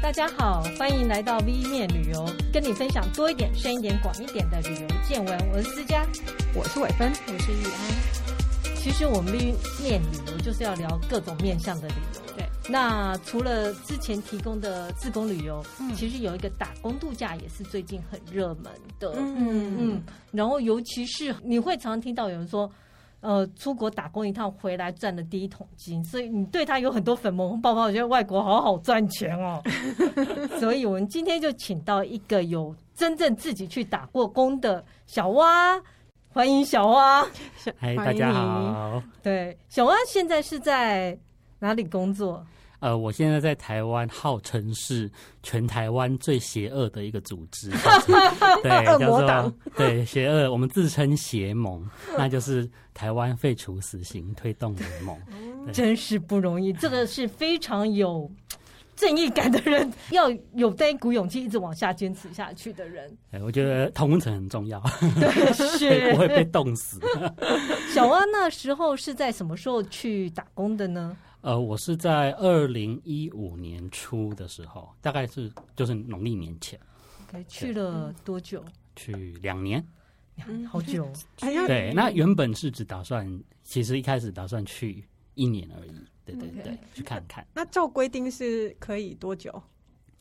大家好，欢迎来到 V 面旅游，跟你分享多一点、深一点、广一点的旅游见闻。我是思佳，我是伟芬，我是玉安。其实我们 V 面旅游就是要聊各种面向的旅游。对，那除了之前提供的自工旅游，嗯，其实有一个打工度假也是最近很热门的。嗯嗯，然后尤其是你会常常听到有人说。呃，出国打工一趟回来赚的第一桶金，所以你对他有很多粉红泡泡。我觉得外国好好赚钱哦，所以我们今天就请到一个有真正自己去打过工的小蛙，欢迎小蛙。嗨，大家好。对，小蛙现在是在哪里工作？呃，我现在在台湾，号称是全台湾最邪恶的一个组织，对，恶魔党，对，邪恶，我们自称邪盟，那就是台湾废除死刑推动联盟，真是不容易，这个是非常有正义感的人，要有那股勇气一直往下坚持下去的人。哎，我觉得同温层很重要，对，是 不会被冻死。小汪那时候是在什么时候去打工的呢？呃，我是在二零一五年初的时候，大概是就是农历年前。OK，去了多久？去两年，嗯，好久。对，那原本是只打算，其实一开始打算去一年而已。对对对，okay. 去看看。那照规定是可以多久？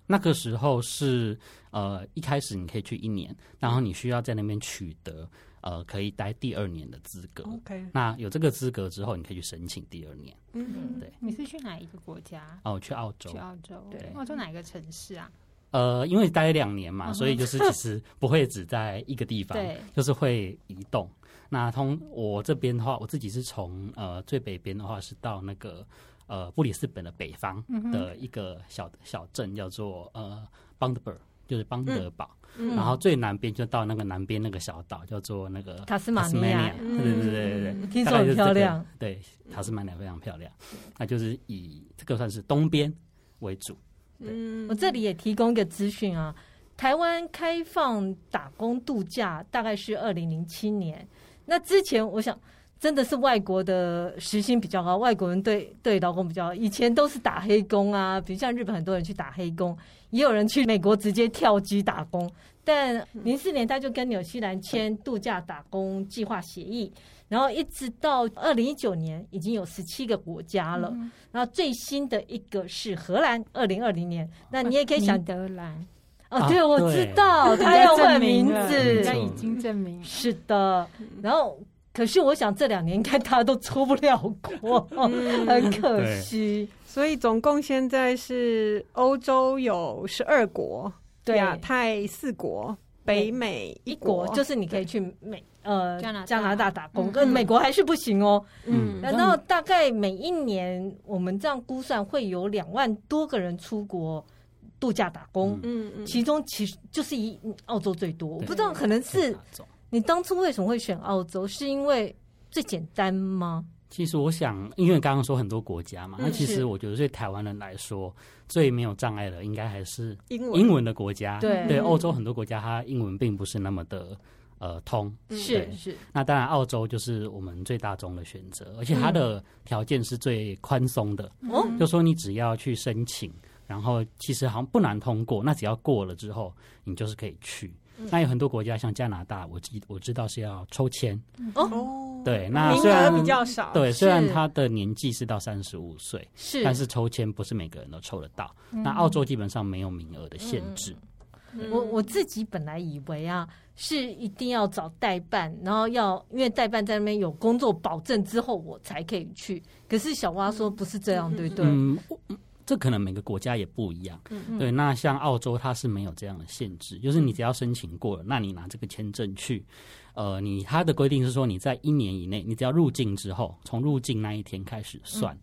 那个时候是呃，一开始你可以去一年，然后你需要在那边取得。呃，可以待第二年的资格。OK，那有这个资格之后，你可以去申请第二年。嗯，对。你是去哪一个国家？哦，去澳洲。去澳洲。对。澳洲哪一个城市啊？呃，因为待两年嘛，所以就是其实不会只在一个地方，对，就是会移动。那通我这边的话，我自己是从呃最北边的话是到那个呃布里斯本的北方的一个小小镇，叫做呃邦德堡，就是邦德堡。嗯、然后最南边就到那个南边那个小岛，叫做那个塔斯马尼亚。对对对对对，听说很漂亮。对，塔斯马尼亚非常漂亮。那就是以这个算是东边为主。嗯，我这里也提供一个资讯啊，台湾开放打工度假大概是二零零七年。那之前我想。真的是外国的时薪比较高，外国人对对劳工比较好。以前都是打黑工啊，比如像日本很多人去打黑工，也有人去美国直接跳机打工。但零四年他就跟纽西兰签度假打工计划协议，然后一直到二零一九年已经有十七个国家了。然后最新的一个是荷兰，二零二零年。那你也可以想德兰哦，对，我知道他要换名字，他已经证明是的，然后。可是我想这两年应该大家都出不了国，嗯、很可惜。所以总共现在是欧洲有十二国，对，亚太四国，北美一国，就是你可以去美呃加拿加拿大打工，跟、嗯、美国还是不行哦。嗯，然后大概每一年我们这样估算会有两万多个人出国度假打工，嗯嗯，其中其实就是以澳洲最多，我不知道可能是。你当初为什么会选澳洲？是因为最简单吗？其实我想，因为刚刚说很多国家嘛，那、嗯、其实我觉得对台湾人来说，最没有障碍的应该还是英文的国家。对对，欧洲很多国家它英文并不是那么的呃通。是是。那当然，澳洲就是我们最大宗的选择，而且它的条件是最宽松的。哦、嗯，就说你只要去申请，然后其实好像不难通过，那只要过了之后，你就是可以去。那有很多国家，像加拿大，我记我知道是要抽签哦。对，那虽然名额比较少，对，虽然他的年纪是到三十五岁，是，但是抽签不是每个人都抽得到。那澳洲基本上没有名额的限制。嗯、我我自己本来以为啊，是一定要找代办，然后要因为代办在那边有工作保证之后，我才可以去。可是小蛙说不是这样，对不对？嗯。这可能每个国家也不一样，嗯嗯，对。那像澳洲，它是没有这样的限制，就是你只要申请过了，那你拿这个签证去，呃，你它的规定是说你在一年以内，你只要入境之后，从入境那一天开始算，嗯，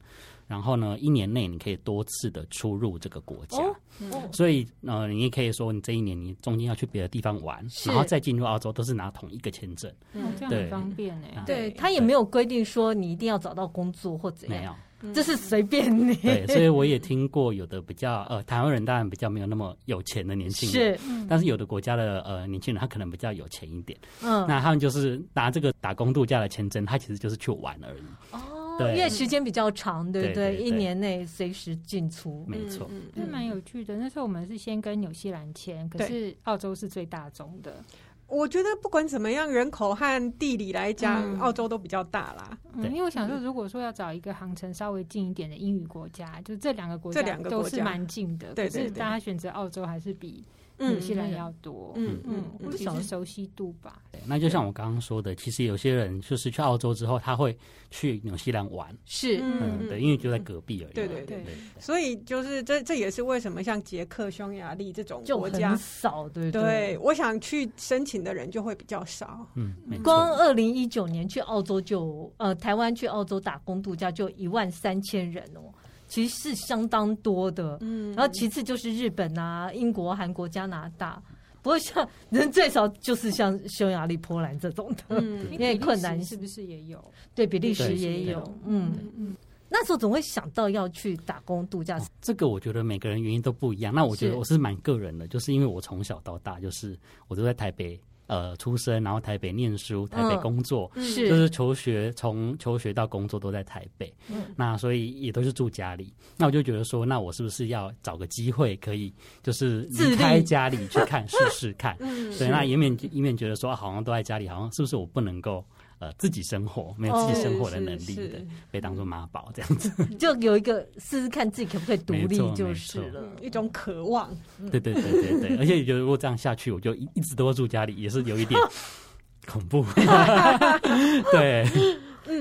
然后呢，一年内你可以多次的出入这个国家，哦嗯，所以呃，你也可以说你这一年你中间要去别的地方玩，然后再进入澳洲，都是拿同一个签证，嗯，这样很方便哎，对，对，他也没有规定说你一定要找到工作或怎样。这是随便你。对，所以我也听过有的比较呃，台湾人当然比较没有那么有钱的年轻人，是，但是有的国家的呃年轻人他可能比较有钱一点，嗯，那他们就是拿这个打工度假的签证，他其实就是去玩而已。哦，对，因为时间比较长，对不对？对对对一年内随时进出，没错，这蛮有趣的。那时候我们是先跟纽西兰签，可是澳洲是最大宗的。我觉得不管怎么样，人口和地理来讲，嗯、澳洲都比较大啦。嗯，因为我想说，如果说要找一个航程稍微近一点的英语国家，就这两个国家都是蛮近的。对，对，对，可是大家选择澳洲还是比。纽西兰要多，嗯嗯，或者是熟悉度吧。对，那就像我刚刚说的，其实有些人就是去澳洲之后，他会去纽西兰玩，是，嗯，对，因为就在隔壁而已。对对对，所以就是这这也是为什么像捷克、匈牙利这种国家少，对对。我想去申请的人就会比较少。嗯，光二零一九年去澳洲就呃，台湾去澳洲打工度假就一万三千人哦。其实是相当多的，嗯，然后其次就是日本啊、英国、韩国、加拿大，不过像人最少就是像匈牙利、波兰这种的，嗯，因为困难是不是也有？对，比利时也有，嗯嗯。那时候总会想到要去打工度假，这个我觉得每个人原因都不一样。那我觉得我是蛮个人的，就是因为我从小到大就是我都在台北。呃，出生，然后台北念书，台北工作，嗯、是就是求学，从求学到工作都在台北。嗯，那所以也都是住家里。那我就觉得说，那我是不是要找个机会，可以就是离开家里去看 试试看？嗯，对，那以免以免觉得说，好像都在家里，好像是不是我不能够？呃，自己生活没有自己生活的能力的，被当做妈宝这样子，就有一个试试看自己可不可以独立，就是了一种渴望。对对对对对，而且觉得如果这样下去，我就一一直都会住家里，也是有一点 恐怖。对，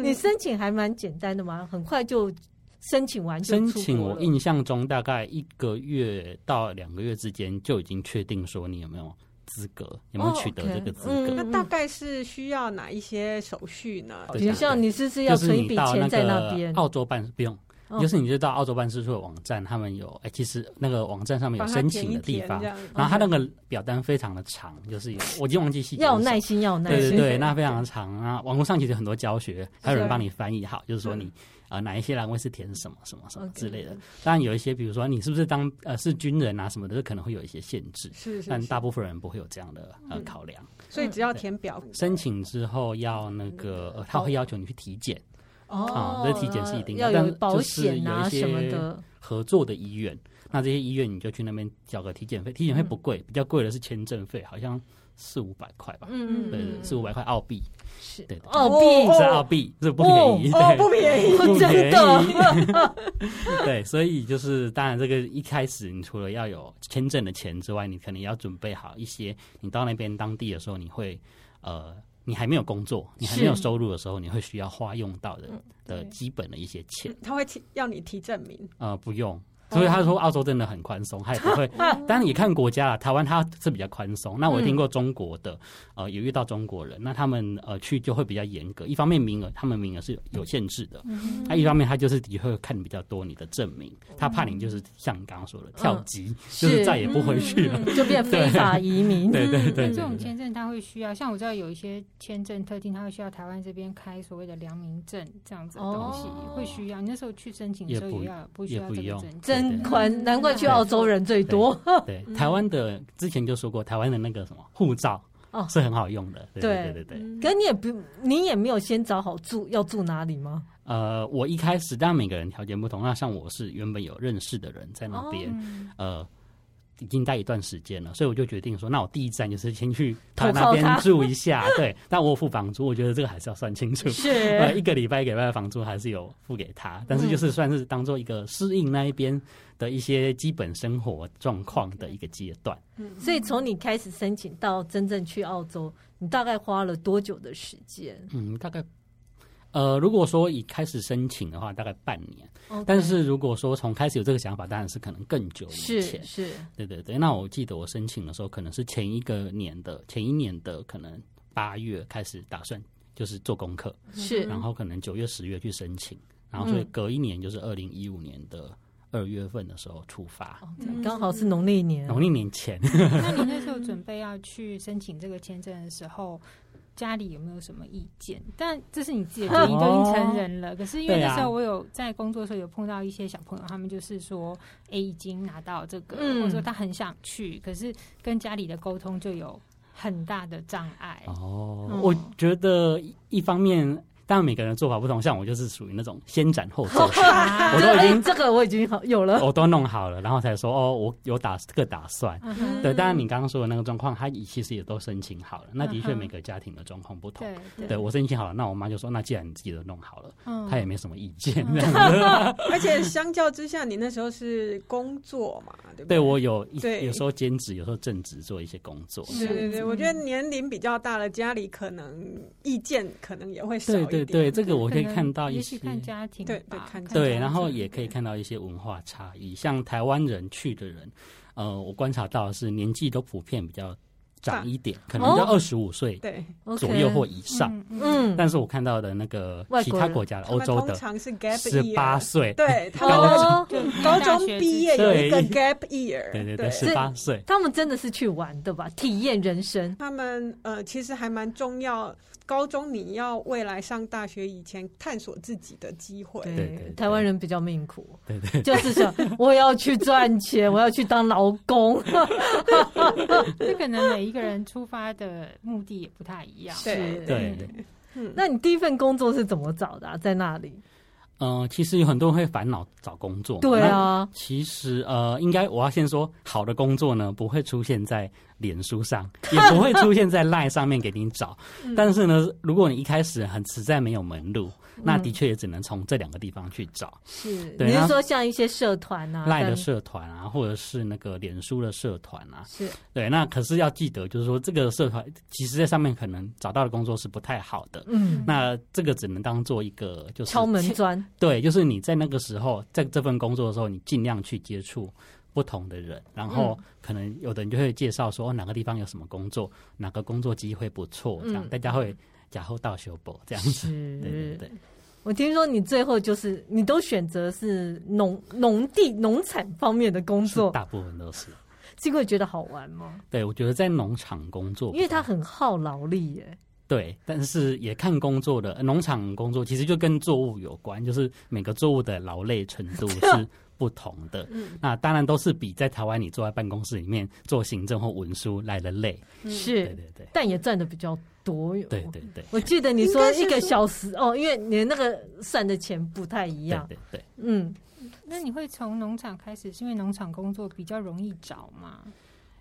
你申请还蛮简单的嘛，很快就申请完。申请我印象中大概一个月到两个月之间就已经确定说你有没有。资格有没有取得这个资格？那大概是需要哪一些手续呢？比如像你是不是要存一笔钱在那边？澳洲办不用，哦、就是你就到澳洲办事处的网站，他们有哎、欸，其实那个网站上面有申请的地方，然后他那个表单非常的长，就是有我已经忘记细节。要有耐心，要有耐心。对对对，那非常的长啊！网络上其实很多教学，还有人帮你翻译好，就是说你。啊，哪一些栏位是填什么什么什么之类的？当然有一些，比如说你是不是当呃是军人啊什么的，可能会有一些限制。是，是是。但大部分人不会有这样的呃考量。所以只要填表，申请之后要那个，他会要求你去体检。哦。啊，这体检是一定要有保险啊什么的。合作的医院，那这些医院你就去那边缴个体检费，体检费不贵，比较贵的是签证费，好像。四五百块吧，嗯嗯，对，四五百块澳币，是。对，澳币是澳币，这不便宜，哦，不便宜，不便宜，对，所以就是当然，这个一开始你除了要有签证的钱之外，你可能要准备好一些，你到那边当地的时候，你会呃，你还没有工作，你还没有收入的时候，你会需要花用到的的基本的一些钱，他会提要你提证明，呃，不用。所以他说澳洲真的很宽松，他也不会。当然也看国家啊，台湾他是比较宽松。那我听过中国的，呃，有遇到中国人，那他们呃去就会比较严格。一方面名额，他们名额是有限制的。那一方面他就是的确会看比较多你的证明，他怕你就是像你刚刚说的跳级，就是再也不回去了，就变 非法移民。对对对，这种签证他会需要，像我知道有一些签证特定，他会需要台湾这边开所谓的良民证这样子的东西，会需要。你那时候去申请的时候也要不需要这个证，真宽。难怪去澳洲人最多。对，台湾的之前就说过，台湾的那个什么护照哦是很好用的。对对对对。可是你也不，你也没有先找好住要住哪里吗？呃，我一开始，当然每个人条件不同。那像我是原本有认识的人在那边，呃。已经待一段时间了，所以我就决定说，那我第一站就是先去他那边住一下。对，但我付房租，我觉得这个还是要算清楚。是，一个礼拜一个礼拜的房租还是有付给他，但是就是算是当做一个适应那一边的一些基本生活状况的一个阶段。嗯，所以从你开始申请到真正去澳洲，你大概花了多久的时间？嗯，大概。呃，如果说已开始申请的话，大概半年。Okay. 但是如果说从开始有这个想法，当然是可能更久以前。是是，对对对。那我记得我申请的时候，可能是前一个年的前一年的可能八月开始打算，就是做功课。是。然后可能九月、十月去申请，然后所以隔一年就是二零一五年的二月份的时候出发。刚、嗯、好是农历年。农历年前。那你那时候准备要去申请这个签证的时候？家里有没有什么意见？但这是你自己的决定，都已经成人了。哦、可是因为那时候我有在工作的时候有碰到一些小朋友，他们就是说，哎，已经拿到这个，嗯、或者说他很想去，可是跟家里的沟通就有很大的障碍。哦，嗯、我觉得一方面。当然每个人的做法不同，像我就是属于那种先斩后奏型，我都已经、欸、这个我已经好有了，我都弄好了，然后才说哦，我有打这个打算。嗯、对，当然你刚刚说的那个状况，他其实也都申请好了。那的确每个家庭的状况不同。对，对，对我申请好了，那我妈就说，那既然你自己都弄好了，嗯、她也没什么意见。嗯、而且相较之下，你那时候是工作嘛，对不对？对我有一有时候兼职，有时候正职做一些工作。对对对，我觉得年龄比较大了，家里可能意见可能也会少一点。对对对，这个我可以看到一些看家庭，对对看对，然后也可以看到一些文化差异。像台湾人去的人，呃，我观察到的是年纪都普遍比较长一点，可能要二十五岁对左右或以上。嗯，但是我看到的那个其他国家的欧洲的，十八岁，对，高高中毕业有一个 gap year，对对对，十八岁，他们真的是去玩的吧？体验人生，他们呃，其实还蛮重要。高中你要未来上大学以前探索自己的机会。对，对，对，台湾人比较命苦，对，对对，就是想 我要去赚钱，我要去当劳工。这可能每一个人出发的目的也不太一样。对对对，嗯，那你第一份工作是怎么找的啊？在那里？呃，其实有很多人会烦恼找工作。对啊，其实呃，应该我要先说，好的工作呢，不会出现在脸书上，也不会出现在 LINE 上面给你找。但是呢，如果你一开始很实在没有门路。那的确也只能从这两个地方去找。是，对，你是说像一些社团啊，赖的社团啊，或者是那个脸书的社团啊？是对。那可是要记得，就是说这个社团其实在上面可能找到的工作是不太好的。嗯。那这个只能当做一个就是敲门砖。对，就是你在那个时候在这份工作的时候，你尽量去接触不同的人，然后可能有的人就会介绍说哪个地方有什么工作，哪个工作机会不错，这样大家会。假后到修补这样子，对对对。我听说你最后就是你都选择是农农地农产方面的工作，大部分都是。是因为觉得好玩吗？对，我觉得在农场工作，因为它很耗劳力耶。对，但是也看工作的农场工作，其实就跟作物有关，就是每个作物的劳累程度 是不同的。嗯，那当然都是比在台湾你坐在办公室里面做行政或文书来的累。是，对对对，但也赚的比较多。对对对，我记得你说一个小时哦，因为你那个算的钱不太一样。对对对，嗯，那你会从农场开始，是因为农场工作比较容易找吗？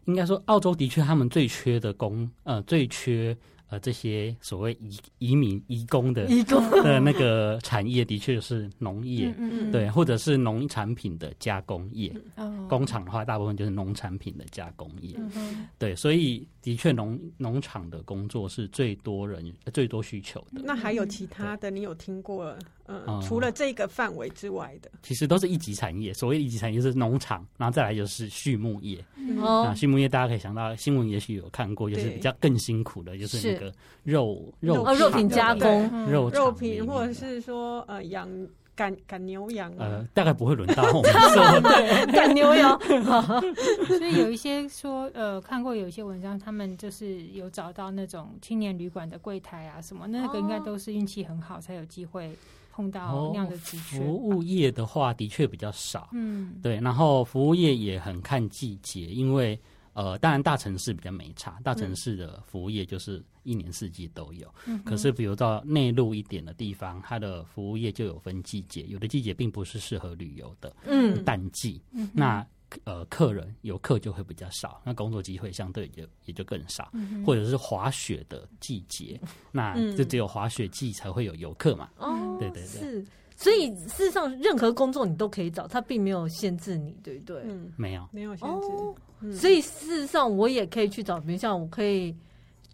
应该说，澳洲的确他们最缺的工，呃，最缺。呃，这些所谓移移民移工的移工的那个产业，的确是农业，嗯嗯嗯对，或者是农产品的加工业。嗯、工厂的话，大部分就是农产品的加工业。嗯、对，所以的确农农场的工作是最多人最多需求的。那还有其他的，你有听过？嗯，除了这个范围之外的，其实都是一级产业。所谓一级产业是农场，然后再来就是畜牧业。啊，畜牧业大家可以想到新闻，也许有看过，就是比较更辛苦的，就是那个肉肉肉品加工、肉肉品，或者是说呃养赶赶牛羊。呃，大概不会轮到 我们说对 赶牛羊。所以有一些说呃看过有一些文章，他们就是有找到那种青年旅馆的柜台啊什么，那个应该都是运气很好才有机会。碰到那样的职缺，服务业的话的确比较少。嗯，对，然后服务业也很看季节，因为呃，当然大城市比较没差，大城市的服务业就是一年四季都有。嗯，可是比如到内陆一点的地方，它的服务业就有分季节，有的季节并不是适合旅游的。嗯，淡季。嗯，那。呃，客人游客就会比较少，那工作机会相对就也就更少，嗯、或者是滑雪的季节，那就只有滑雪季才会有游客嘛。哦、嗯，对对对，是，所以事实上任何工作你都可以找，他并没有限制你，对不对？嗯，没有，没有限制。哦嗯、所以事实上我也可以去找，比如像我可以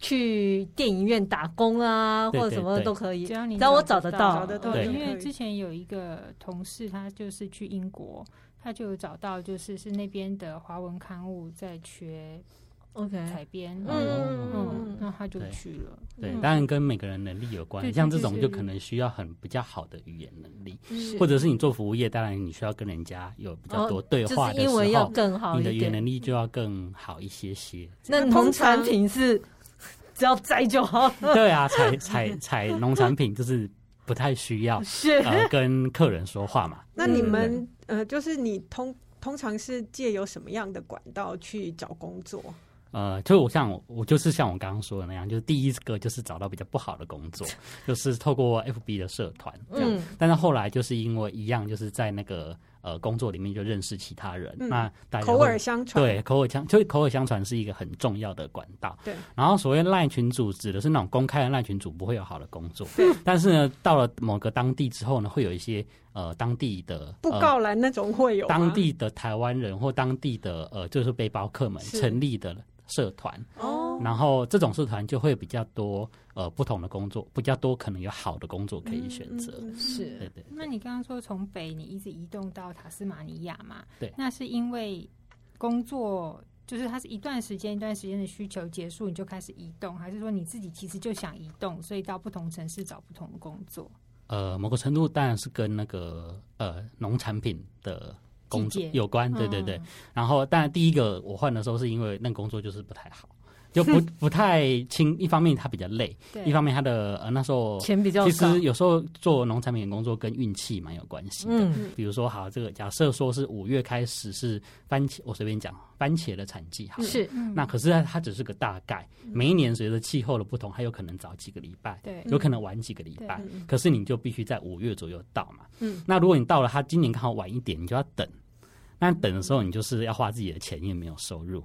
去电影院打工啊，或者什么都可以，只要你只要我找得到，找得到。对，因为之前有一个同事，他就是去英国。他就有找到，就是是那边的华文刊物在缺，OK，采编，嗯嗯，那他就去了。对，当然跟每个人能力有关，像这种就可能需要很比较好的语言能力，或者是你做服务业，当然你需要跟人家有比较多对话的时候，英文要更好，你的语言能力就要更好一些些。那农产品是只要摘就好，对啊，采采采农产品就是。不太需要是呃跟客人说话嘛？那你们、嗯、呃，就是你通通常是借由什么样的管道去找工作？呃，就我像我，我就是像我刚刚说的那样，就是第一个就是找到比较不好的工作，就是透过 FB 的社团这样，嗯，但是后来就是因为一样，就是在那个。呃，工作里面就认识其他人，嗯、那大家口耳相传，对，口耳相，就口耳相传是一个很重要的管道。对，然后所谓赖群组指的是那种公开的赖群组，不会有好的工作。对，但是呢，到了某个当地之后呢，会有一些呃当地的布告栏那种会有、呃、当地的台湾人或当地的呃就是背包客们成立的社团哦，然后这种社团就会比较多。呃，不同的工作比较多，可能有好的工作可以选择。嗯、是，对，对对。那你刚刚说从北你一直移动到塔斯马尼亚嘛？对。那是因为工作，就是它是一段时间一段时间的需求结束，你就开始移动，还是说你自己其实就想移动，所以到不同城市找不同的工作？呃，某个程度当然是跟那个呃农产品的工作有关。对对对。嗯、然后，但第一个我换的时候是因为那工作就是不太好。就不 不太轻，一方面他比较累，一方面他的呃那时候钱比较少。其实有时候做农产品的工作跟运气蛮有关系的。嗯，比如说好，这个假设说是五月开始是番茄，我随便讲番茄的产季，好，是，那可是它它只是个大概，每一年随着气候的不同，它有可能早几个礼拜，对，有可能晚几个礼拜，可是你就必须在五月左右到嘛。嗯，那如果你到了，它今年刚好晚一点，你就要等。那等的时候，你就是要花自己的钱，因为没有收入。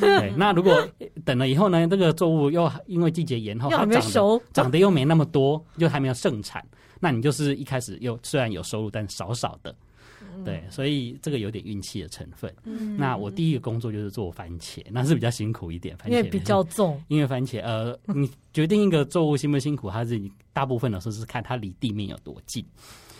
对，那如果等了以后呢，这个作物又因为季节延后，它长得长得又没那么多，就还没有盛产，那你就是一开始又虽然有收入，但少少的。对，所以这个有点运气的成分。那我第一个工作就是做番茄，那是比较辛苦一点，番茄因为比较重。因为番茄，呃，你决定一个作物辛不辛苦，它是大部分的时候是看它离地面有多近，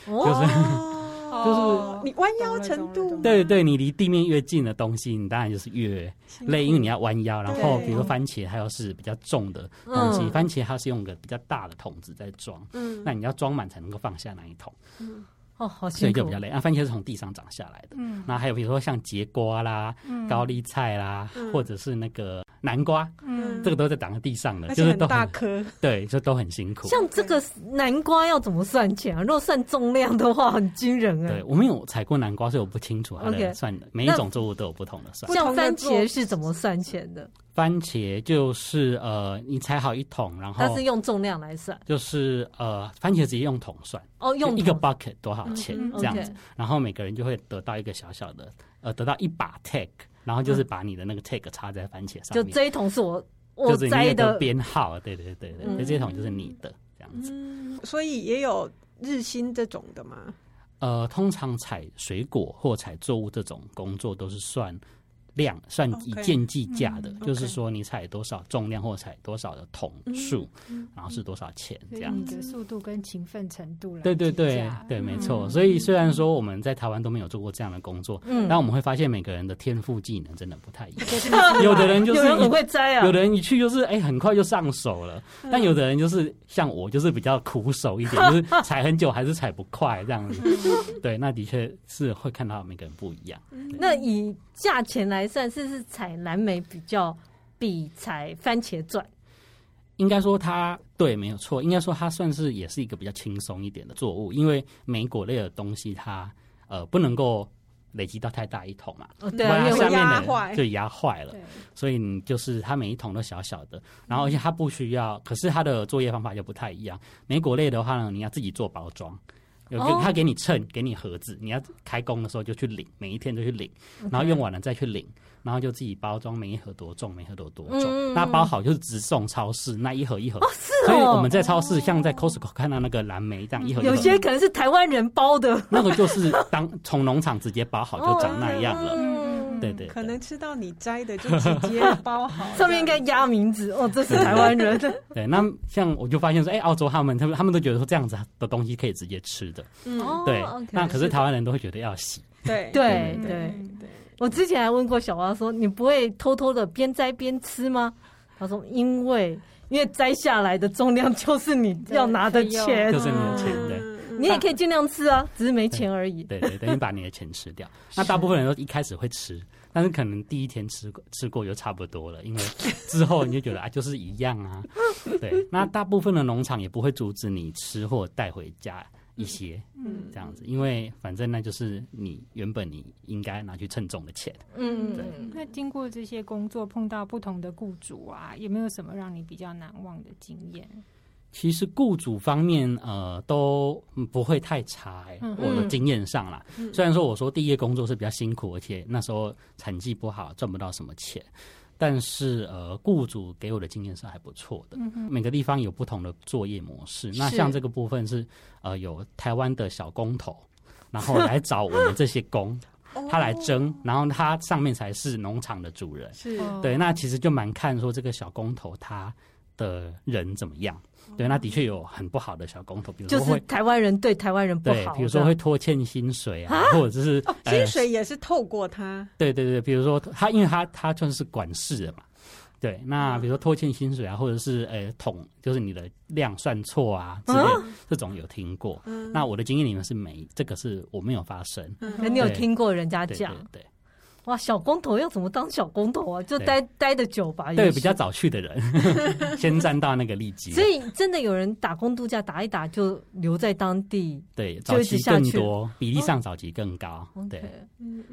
就是。就是你弯腰程度，对对，你离地面越近的东西，你当然就是越累，因为你要弯腰。然后，比如说番茄，它又是比较重的东西，番茄它是用个比较大的桶子在装，嗯，那你要装满才能够放下那一桶，嗯，哦，好，所以就比较累。啊番茄是从地上长下来的，嗯，那还有比如说像节瓜啦、高丽菜啦，或者是那个。南瓜，嗯，这个都在长在地上的，就是都大颗，对，就都很辛苦。像这个南瓜要怎么算钱啊？如果算重量的话，很惊人啊。对，我们有采过南瓜，所以我不清楚它的算的。每一种作物都有不同的算。像番茄是怎么算钱的？番茄就是呃，你采好一桶，然后它是用重量来算，就是呃，番茄直接用桶算哦，用一个 bucket 多少钱这样子，然后每个人就会得到一个小小的呃，得到一把 take。然后就是把你的那个 tag 插在番茄上面，就这一桶是我我摘的编号，对对对对，那这一桶就是你的这样子。所以也有日薪这种的吗？呃，通常采水果或采作物这种工作都是算。量算以件计价的，就是说你采多少重量或采多少的桶数，然后是多少钱这样子。速度跟勤奋程度来。对对对对，没错。所以虽然说我们在台湾都没有做过这样的工作，但我们会发现每个人的天赋技能真的不太一样。有的人就是很会摘啊，有的人一去就是哎很快就上手了，但有的人就是像我，就是比较苦手一点，就是 采很久还是采不快这样子。对，那的确是会看到每个人不一样。那以价钱来算，是是采蓝莓比较比采番茄赚？应该说它对，没有错。应该说它算是也是一个比较轻松一点的作物，因为莓果类的东西它呃不能够累积到太大一桶嘛，哦、对、啊，下面的就压坏了。所以你就是它每一桶都小小的，然后而且它不需要，可是它的作业方法就不太一样。莓果类的话呢，你要自己做包装。有给他给你称，给你盒子，你要开工的时候就去领，每一天都去领，然后用完了再去领，然后就自己包装，每一盒多重，每一盒多多重。那包好就是直送超市，那一盒一盒。哦，是。所以我们在超市，像在 Costco 看到那个蓝莓这样一盒，有些可能是台湾人包的，那个就是当从农场直接包好就长那样了。对对，可能吃到你摘的就直接包好，上面应该压名字哦，这是台湾人。对，那像我就发现说，哎，澳洲他们他们他们都觉得说这样子的东西可以直接吃的，嗯，对。那可是台湾人都会觉得要洗。对对对对，我之前还问过小花说，你不会偷偷的边摘边吃吗？他说，因为因为摘下来的重量就是你要拿的钱，就是你的钱，对。你也可以尽量吃啊，只是没钱而已。对对，等于把你的钱吃掉。那大部分人都一开始会吃，但是可能第一天吃过吃过就差不多了，因为之后你就觉得啊，就是一样啊。对，那大部分的农场也不会阻止你吃或带回家，一些，嗯，这样子，因为反正那就是你原本你应该拿去称重的钱，嗯，对。那经过这些工作，碰到不同的雇主啊，有没有什么让你比较难忘的经验？其实雇主方面，呃，都不会太差，欸，我的经验上啦。嗯，虽然说我说第一个工作是比较辛苦，而且那时候成绩不好，赚不到什么钱。但是呃，雇主给我的经验是还不错的。嗯、每个地方有不同的作业模式。那像这个部分是呃，有台湾的小工头，然后来找我们这些工，他来争，然后他上面才是农场的主人。是对，那其实就蛮看说这个小工头他的人怎么样。对，那的确有很不好的小工头，比如说就是台湾人对台湾人不好，对，比如说会拖欠薪水啊，或者是薪水也是透过他。对对对，比如说他，因为他他算是管事的嘛。对，那比如说拖欠薪水啊，或者是呃桶，就是你的量算错啊之类，这种有听过。那我的经验里面是没，这个是我没有发生。那你有听过人家讲？对。哇，小工头要怎么当小工头啊？就待待的久吧。对，比较早去的人，先占到那个利基。所以真的有人打工度假打一打就留在当地。对，早期更多，比例上早期更高。哦、对，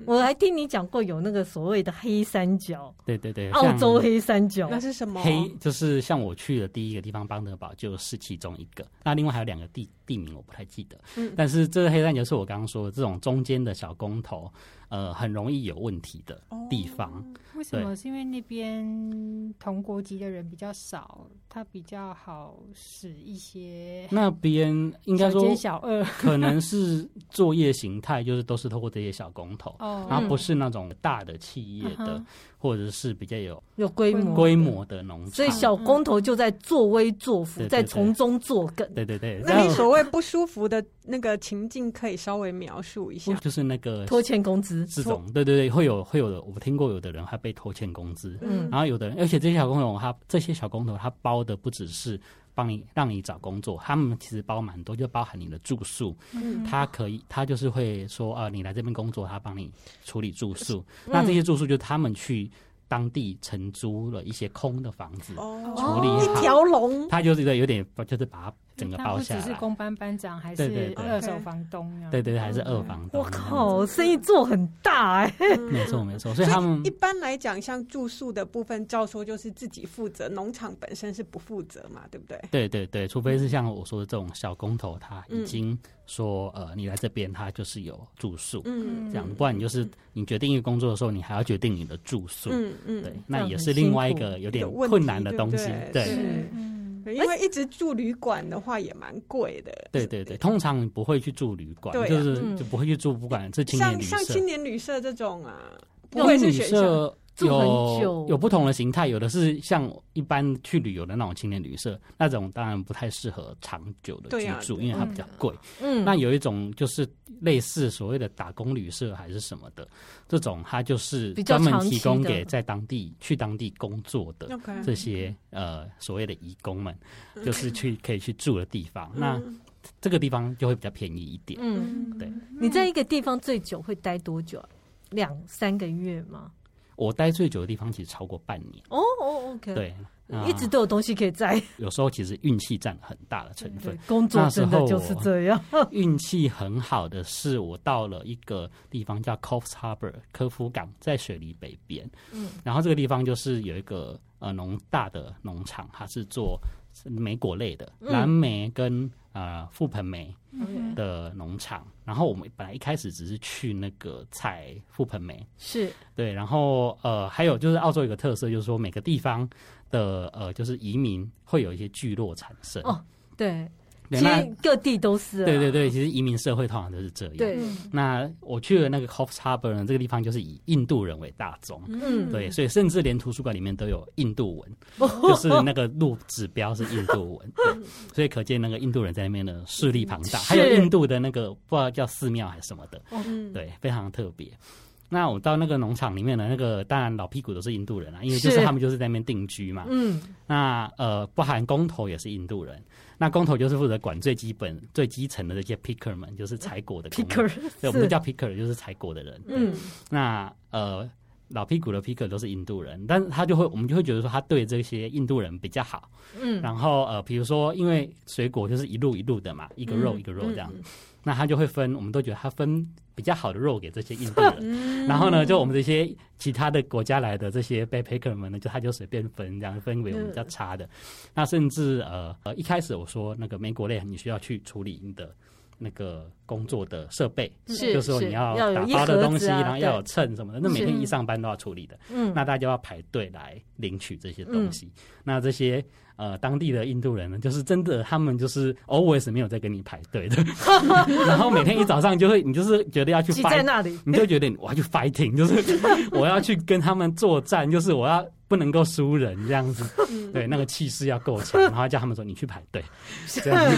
我还听你讲过有那个所谓的黑三角。对对对，澳洲黑三角那是什么？黑就是像我去的第一个地方邦德堡就是其中一个。那另外还有两个地地名我不太记得。嗯，但是这个黑三角是我刚刚说的这种中间的小工头。呃，很容易有问题的地方。为什么？是因为那边同国籍的人比较少，他比较好使一些。那边应该说小二，可能是作业形态，就是都是透过这些小工头，哦、然后不是那种大的企业的。嗯或者是比较有有规模规模的农场，所以小工头就在作威作福，在从中作梗。对对对，那你所谓不舒服的那个情境，可以稍微描述一下？就是那个拖欠工资这种，对对对，会有会有的。我听过有的人还被拖欠工资，嗯，然后有的人，而且这些小工头，他这些小工头，他包的不只是。帮你让你找工作，他们其实包蛮多，就包含你的住宿。嗯，他可以，他就是会说啊，你来这边工作，他帮你处理住宿。嗯、那这些住宿就是他们去当地承租了一些空的房子，哦、处理好一条龙。他就是有点，就是把它。整个包下来，只是公班班长，还是二手房东啊？对对对，还是二房东。我靠，生意做很大哎！没错没错，所以他们一般来讲，像住宿的部分，照说就是自己负责，农场本身是不负责嘛，对不对？对对对，除非是像我说的这种小工头，他已经说呃，你来这边，他就是有住宿，嗯，这样，不然你就是你决定一个工作的时候，你还要决定你的住宿，嗯嗯，对，那也是另外一个有点困难的东西，对。因为一直住旅馆的话也蛮贵的。对对对，通常不会去住旅馆，就是就不会去住，不管这青年旅社，像青年旅社这种啊，不会是旅社。有有不同的形态，有的是像一般去旅游的那种青年旅社，那种当然不太适合长久的居住，啊、因为它比较贵。嗯，那有一种就是类似所谓的打工旅社还是什么的，这种它就是专门提供给在当地去当地工作的这些呃所谓的移工们，就是去可以去住的地方。那这个地方就会比较便宜一点。嗯，对。你在一个地方最久会待多久？两三个月吗？我待最久的地方其实超过半年哦哦，OK，对，一直都有东西可以摘。有时候其实运气占很大的成分，工作真的就是这样。运气很好的是，我到了一个地方叫 Coffs Harbour 科夫港，在雪梨北边。嗯，然后这个地方就是有一个呃农大的农场，它是做莓果类的，蓝莓跟。呃，覆盆梅的农场.然后我们本来一开始只是去那个采覆盆梅，是对，然后呃，还有就是澳洲有个特色，就是说每个地方的呃，就是移民会有一些聚落产生，哦，对。其实各地都是。对对对，其实移民社会通常都是这样。对。那我去了那个 Coffs Harbour 呢，这个地方就是以印度人为大宗。嗯。对，所以甚至连图书馆里面都有印度文，就是那个路指标是印度文。对。所以可见那个印度人在那边的势力庞大，还有印度的那个不知道叫寺庙还是什么的。嗯。对，非常特别。那我到那个农场里面的那个，当然老屁股都是印度人啊，因为就是他们就是在那边定居嘛。嗯。那呃，不含工头也是印度人。那工头就是负责管最基本、最基层的这些 picker 们，就是采果的人。picker，对，我们叫 picker，就是采果的人。嗯，那呃，老屁股的 picker 都是印度人，但是他就会我们就会觉得说他对这些印度人比较好，嗯，然后呃，比如说因为水果就是一路一路的嘛，一个肉一个肉这样，嗯嗯、那他就会分，我们都觉得他分比较好的肉给这些印度人，嗯、然后呢，就我们这些其他的国家来的这些 backpacker 们呢，就他就随便分这样分为我们比较差的，嗯、那甚至呃呃一开始我说那个美国类你需要去处理你的。那个工作的设备，是就是说你要打包的东西，啊、然后要有秤什么的，那每天一上班都要处理的。嗯，那大家要排队来领取这些东西。嗯、那这些呃当地的印度人呢，就是真的，他们就是 always 没有在跟你排队的。然后每天一早上就会，你就是觉得要去 fight，在那里，你就觉得我要去 fighting，就是 我要去跟他们作战，就是我要。不能够输人这样子，对，那个气势要够强，然后叫他们说你去排队，这样。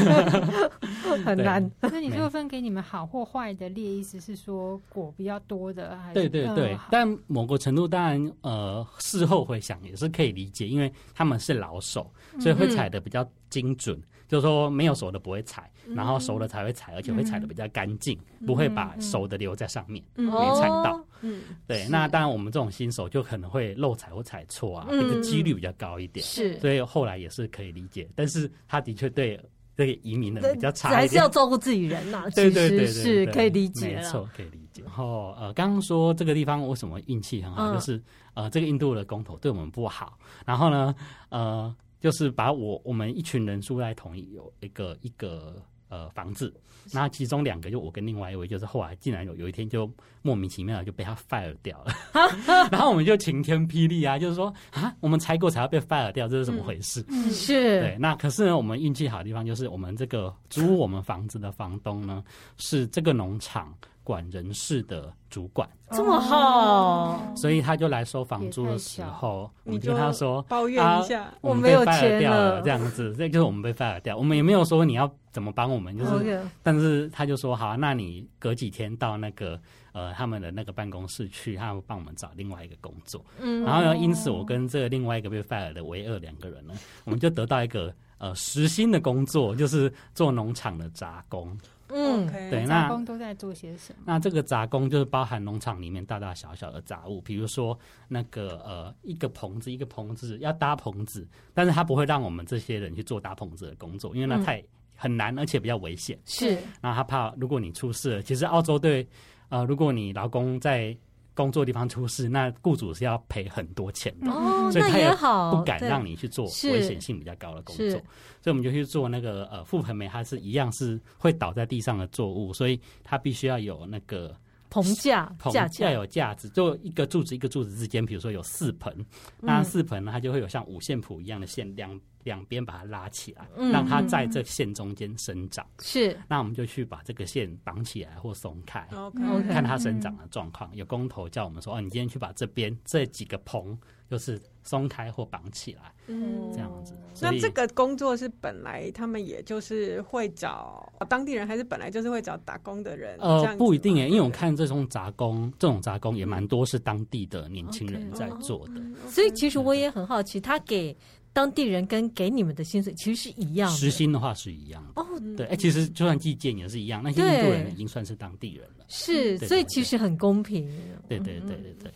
很难。那你说分给你们好或坏的列，意思是说果比较多的，还是？对对对。但某个程度当然，呃，事后回想也是可以理解，因为他们是老手，所以会采的比较精准。就是说没有熟的不会采，然后熟的才会采，而且会采的比较干净，不会把熟的留在上面，没采到。嗯，对。那当然我们这种新手就可能会漏踩或踩错啊，这个几率比较高一点。是，所以后来也是可以理解。但是他的确对这个移民的比较差还是要照顾自己人呐。对对对，是可以理解，没错，可以理解。然后呃，刚刚说这个地方为什么运气很好，就是呃，这个印度的工头对我们不好。然后呢，呃。就是把我我们一群人住在同一有一个一个呃房子，那其中两个就我跟另外一位，就是后来竟然有有一天就莫名其妙的就被他 fire 掉了，然后我们就晴天霹雳啊，就是说啊，我们才过才要被 fire 掉，这是怎么回事？嗯，是对。那可是呢，我们运气好的地方就是我们这个租我们房子的房东呢，是这个农场。管人事的主管。这么好，所以他就来收房租的时候，我们跟他说抱怨一下，我们被 fire 掉了，这样子，这就是我们被 fire 掉。我们也没有说你要怎么帮我们，就是，但是他就说好，那你隔几天到那个呃他们的那个办公室去，他会帮我们找另外一个工作。嗯，然后呢，因此我跟这个另外一个被 fire 的唯二两个人呢，我们就得到一个呃实薪的工作，就是做农场的杂工。嗯，对，那杂工都在做些什么？那这个杂工就是包含农场里面大大小小的杂物，比如说那个呃，一个棚子，一个棚子要搭棚子，但是他不会让我们这些人去做搭棚子的工作，因为那太很难，而且比较危险。是，然后他怕如果你出事了，其实澳洲对呃，如果你劳工在。工作地方出事，那雇主是要赔很多钱的，哦、所以他也不敢让你去做危险性比较高的工作，所以我们就去做那个呃覆盆梅，它是一样是会倒在地上的作物，所以它必须要有那个棚架，棚架要有架子，就一个柱子一个柱子之间，比如说有四盆，那四盆呢，它就会有像五线谱一样的线两。两边把它拉起来，让它在这线中间生长。是，那我们就去把这个线绑起来或松开，OK，看它生长的状况。有工头叫我们说：“哦，你今天去把这边这几个棚，就是松开或绑起来。”嗯，这样子。那这个工作是本来他们也就是会找当地人，还是本来就是会找打工的人？呃，不一定诶，因为我看这种杂工，这种杂工也蛮多是当地的年轻人在做的。所以其实我也很好奇，他给。当地人跟给你们的薪水其实是一样的，时薪的话是一样的哦。对，哎，其实就算计件也是一样，那些印度人已经算是当地人了。是，所以其实很公平。对对对对对。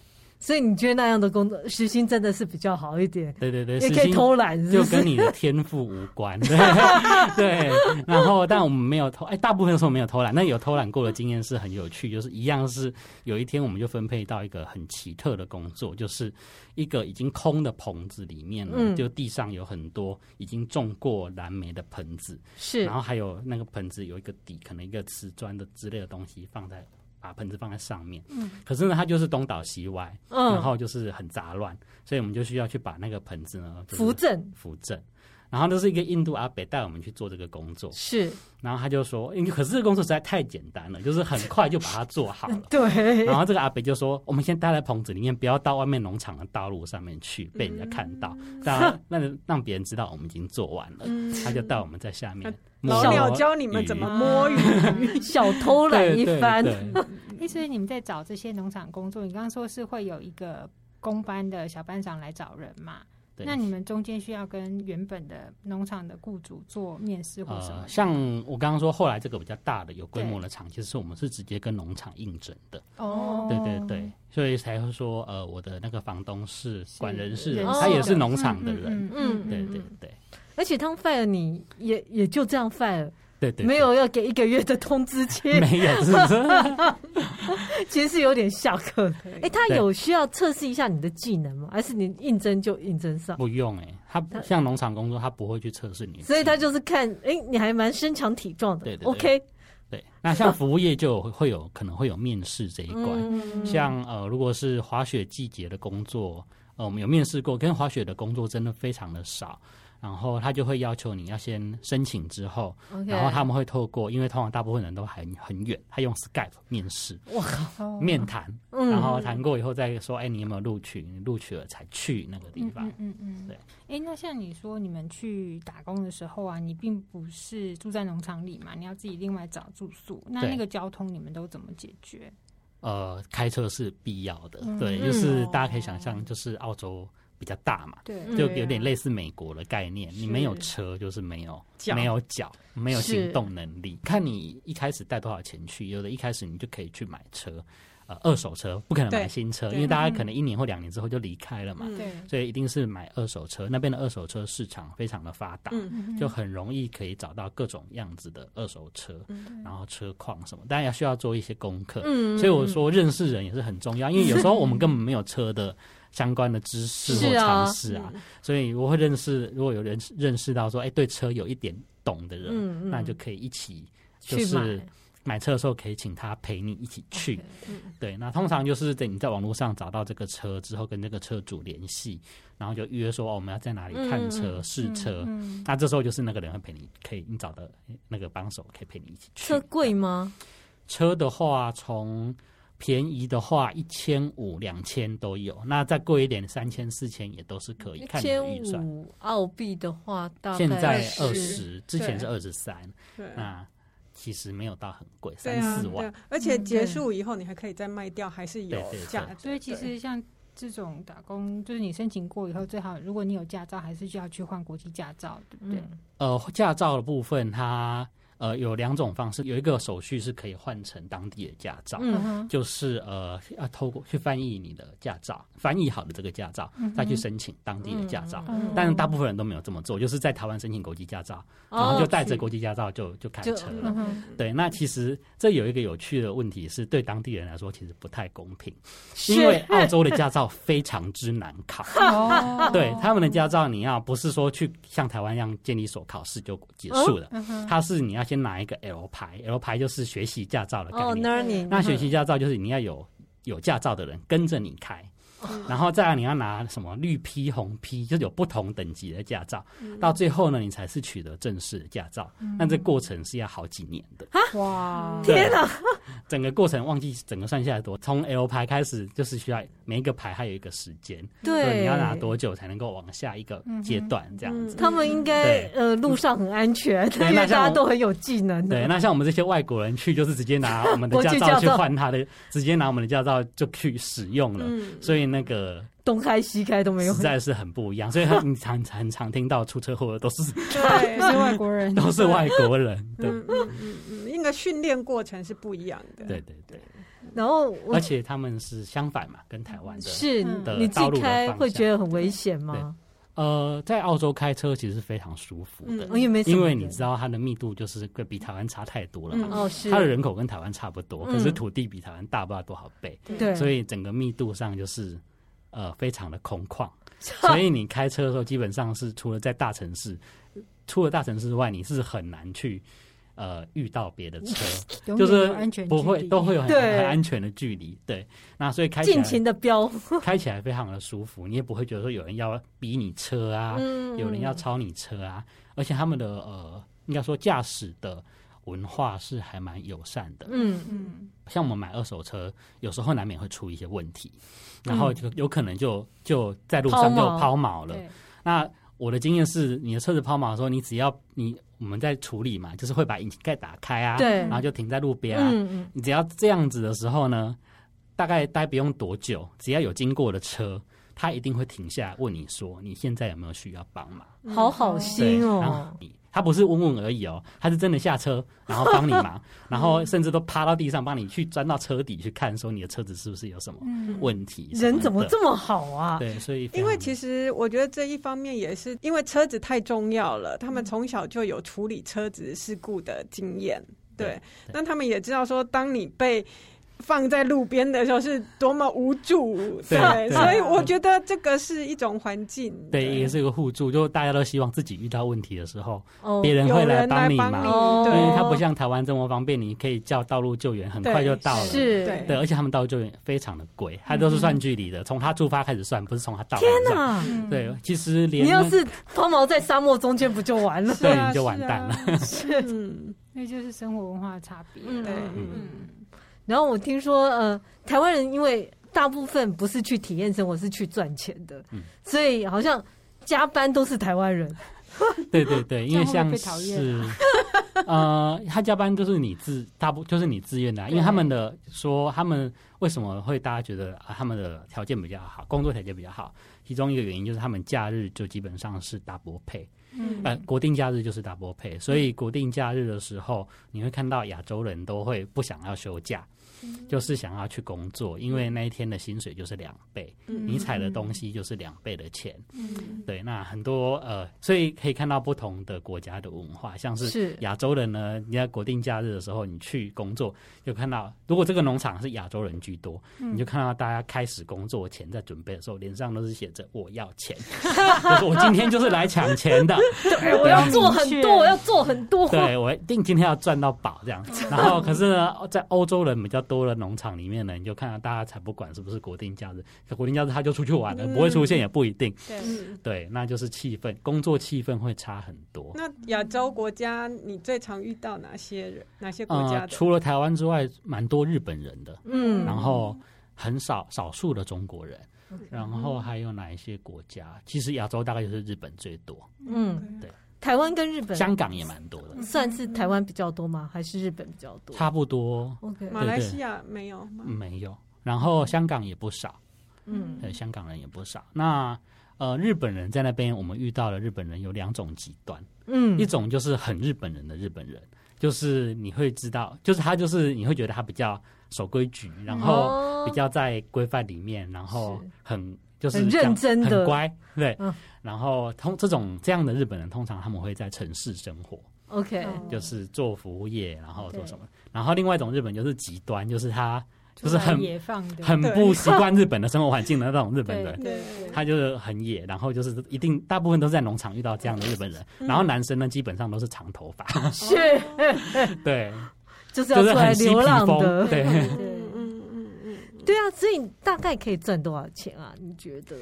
所以你觉得那样的工作时薪真的是比较好一点？对对对，也可以偷懒，就跟你的天赋无关。对，然后但我们没有偷，哎，大部分的时候没有偷懒。那有偷懒过的经验是很有趣，就是一样是有一天我们就分配到一个很奇特的工作，就是一个已经空的棚子里面呢，就地上有很多已经种过蓝莓的盆子，是，然后还有那个盆子有一个底，可能一个瓷砖的之类的东西放在。把盆子放在上面，嗯，可是呢，它就是东倒西歪，嗯，然后就是很杂乱，所以我们就需要去把那个盆子呢扶正，扶正。然后这是一个印度阿伯带我们去做这个工作，是。然后他就说，因为可是这个工作实在太简单了，就是很快就把它做好了。对。然后这个阿伯就说，我们先待在棚子里面，不要到外面农场的道路上面去被人家看到，让那让别人知道我们已经做完了。他就带我们在下面，老鸟教你们怎么摸鱼，小偷懒一番。哎，所以你们在找这些农场工作，你刚刚说是会有一个工班的小班长来找人嘛？对，那你们中间需要跟原本的农场的雇主做面试或什么、呃？像我刚刚说，后来这个比较大的有规模的厂，其实是我们是直接跟农场应征的。哦，对对对，所以才会说，呃，我的那个房东是管人事人，他也是农场的人。嗯，嗯，嗯，对对对。而且他们 fire 你也也就这样 fire。对，对对，没有要给一个月的通知期，没有，是不是？其实是有点下课。哎、欸，他有需要测试一下你的技能吗？还是你应征就应征上？不用哎、欸，他像农场工作，他不会去测试你，所以他就是看，哎、欸，你还蛮身强体壮的。对，对对，OK。对，那像服务业就会有可能会有面试这一关。嗯、像呃，如果是滑雪季节的工作，呃，我们有面试过，跟滑雪的工作真的非常的少。然后他就会要求你要先申请之后.然后他们会透过，因为通常大部分人都很很远，他用 Skype 面试，面谈，然后谈过以后再说，哎，你有没有录取？你录取了才去那个地方。嗯嗯，嗯，嗯对。哎，那像你说你们去打工的时候啊，你并不是住在农场里嘛，你要自己另外找住宿，那那个交通你们都怎么解决？呃，开车是必要的，嗯、对，就是大家可以想象，就是澳洲。比较大嘛，对，就有点类似美国的概念。你没有车，就是没有没有脚，没有行动能力。看你一开始带多少钱去，有的一开始你就可以去买车，呃，二手车不可能买新车，因为大家可能一年或两年之后就离开了嘛，对，所以一定是买二手车。那边的二手车市场非常的发达，就很容易可以找到各种样子的二手车，然后车况什么，当然要需要做一些功课。所以我说认识人也是很重要，因为有时候我们根本没有车的。相关的知识或尝试啊，所以我会认识，如果有人认识到说，哎，对车有一点懂的人，那就可以一起，就是买车的时候可以请他陪你一起去。对，那通常就是等你在网络上找到这个车之后，跟这个车主联系，然后就约说，哦，我们要在哪里看车试车。那这时候就是那个人会陪你，可以你找的那个帮手可以陪你一起去。车贵吗？车的话，从便宜的话，一千五、两千都有。那再贵一点，三千、四千也都是可以。看你的预算。五澳币的话，大概现在二十，之前是二十三。那其实没有到很贵，三四万。而且结束以后，你还可以再卖掉，还是有价。所以其实像这种打工，就是你申请过以后，最好如果你有驾照，还是需要去换国际驾照，对不对？呃，驾照的部分，它。呃，有两种方式，有一个手续是可以换成当地的驾照，嗯、就是呃要透过去翻译你的驾照，翻译好的这个驾照，嗯、再去申请当地的驾照。嗯、但是大部分人都没有这么做，就是在台湾申请国际驾照，嗯、然后就带着国际驾照就就开车了。嗯、对，那其实这有一个有趣的问题是，对当地人来说其实不太公平，因为澳洲的驾照非常之难考。哦、对，他们的驾照你要不是说去像台湾一样建立所考试就结束了，他、哦、是你要。先拿一个 L 牌，L 牌就是学习驾照的概念。Oh, learning. 那学习驾照就是你要有有驾照的人跟着你开。然后再来你要拿什么绿批红批就是有不同等级的驾照，到最后呢，你才是取得正式的驾照。那这过程是要好几年的。哇，天哪！整个过程忘记整个算下来多，从 L 牌开始就是需要每一个牌还有一个时间，对，你要拿多久才能够往下一个阶段这样子。他们应该呃路上很安全，因为大家都很有技能。对，那像我们这些外国人去，就是直接拿我们的驾照去换他的，直接拿我们的驾照就去使用了，所以。那个东开西开都没有，实在是很不一样。所以很常常常听到出车祸的都是对，是外国人，都是外国人。对，嗯嗯嗯，应该训练过程是不一样的。对对对。然后，而且他们是相反嘛，跟台湾的是的你自己开会觉得很危险吗？呃，在澳洲开车其实是非常舒服的，因为你知道它的密度就是比台湾差太多了嘛。哦，是。它的人口跟台湾差不多，可是土地比台湾大不知道多少倍。对。所以整个密度上就是呃非常的空旷，所以你开车的时候基本上是除了在大城市，除了大城市之外，你是很难去。呃，遇到别的车，就是不会都会有很很安全的距离，对。那所以开尽情的飙，开起来非常的舒服，你也不会觉得说有人要逼你车啊，有人要超你车啊。而且他们的呃，应该说驾驶的文化是还蛮友善的，嗯嗯。像我们买二手车，有时候难免会出一些问题，然后就有可能就就在路上就抛锚了。那我的经验是，你的车子抛锚的时候，你只要你。我们在处理嘛，就是会把引擎盖打开啊，对，然后就停在路边啊。嗯、你只要这样子的时候呢，大概待不用多久，只要有经过的车，他一定会停下来问你说：“你现在有没有需要帮忙？”好好心哦。他不是问问而已哦，他是真的下车，然后帮你忙，然后甚至都趴到地上帮你去钻到车底去看，说你的车子是不是有什么问题。人怎么这么好啊？对，所以因为其实我觉得这一方面也是因为车子太重要了，他们从小就有处理车子事故的经验。对，对，那他们也知道说，当你被放在路边的时候是多么无助，对，对，所以我觉得这个是一种环境，对，对。也是一个互助，就大家都希望自己遇到问题的时候，哦、别人会来帮你忙，因为它不像台湾这么方便，你可以叫道路救援，很快就到了，是，对，对，而且他们道路救援非常的贵，它都是算距离的，从他出发开始算，不是从他到。天哪，对，其实连你要是抛锚在沙漠中间，不就完了？对，你就完蛋了。是，那就是生活文化的差别，对，嗯。然后我听说，呃，台湾人因为大部分不是去体验生活，是去赚钱的，嗯，所以好像加班都是台湾人。对对对，因为像是，呃，他加班都是你自大部就是你自愿的，啊，因为他们的说他们为什么会大家觉得啊他们的条件比较好，工作条件比较好，其中一个原因就是他们假日就基本上是 double pay。嗯，呃，国定假日就是 double pay，所以国定假日的时候，你会看到亚洲人都会不想要休假。就是想要去工作，因为那一天的薪水就是两倍，嗯，你采的东西就是两倍的钱。嗯，对，那很多呃，所以可以看到不同的国家的文化，像是亚洲人呢，你在国定假日的时候，你去工作，就看到如果这个农场是亚洲人居多，嗯，你就看到大家开始工作前在准备的时候，脸上都是写着“我要钱”，就是我今天就是来抢钱的，对，我要做很多，我要做很多，对，我一定今天要赚到宝这样。子。然后，可是呢，在欧洲人比较多。多了农场里面呢，你就看到大家才不管是不是国定假日，国定假日他就出去玩了，嗯、不会出现也不一定。对，对，那就是气氛，工作气氛会差很多。那亚洲国家你最常遇到哪些人？哪些国家、呃？除了台湾之外，蛮多日本人的，嗯，然后很少少数的中国人，嗯、然后还有哪一些国家？其实亚洲大概就是日本最多，嗯，对。台湾跟日本，香港也蛮多的，算是台湾比较多吗？还是日本比较多？差不多。OK，马来西亚没有吗？没有。然后香港也不少，嗯，对，香港人也不少。那呃，日本人在那边，我们遇到了日本人有两种极端，嗯，一种就是很日本人的日本人，就是你会知道，就是他就是你会觉得他比较守规矩，然后比较在规范里面，然后很。就是很认真的，很乖，对。嗯、然后通这种这样的日本人，通常他们会在城市生活，OK，就是做服务业，然后做什么。然后另外一种日本就是极端，就是他就是很很不。习惯日本的生活环境的那种日本人，对，他就是很野，然后就是一定大部分都是在农场遇到这样的日本人。然后男生呢，基本上都是长头发，是，对，就是要出来流浪的，对。对啊，所以你大概可以赚多少钱啊？你觉得？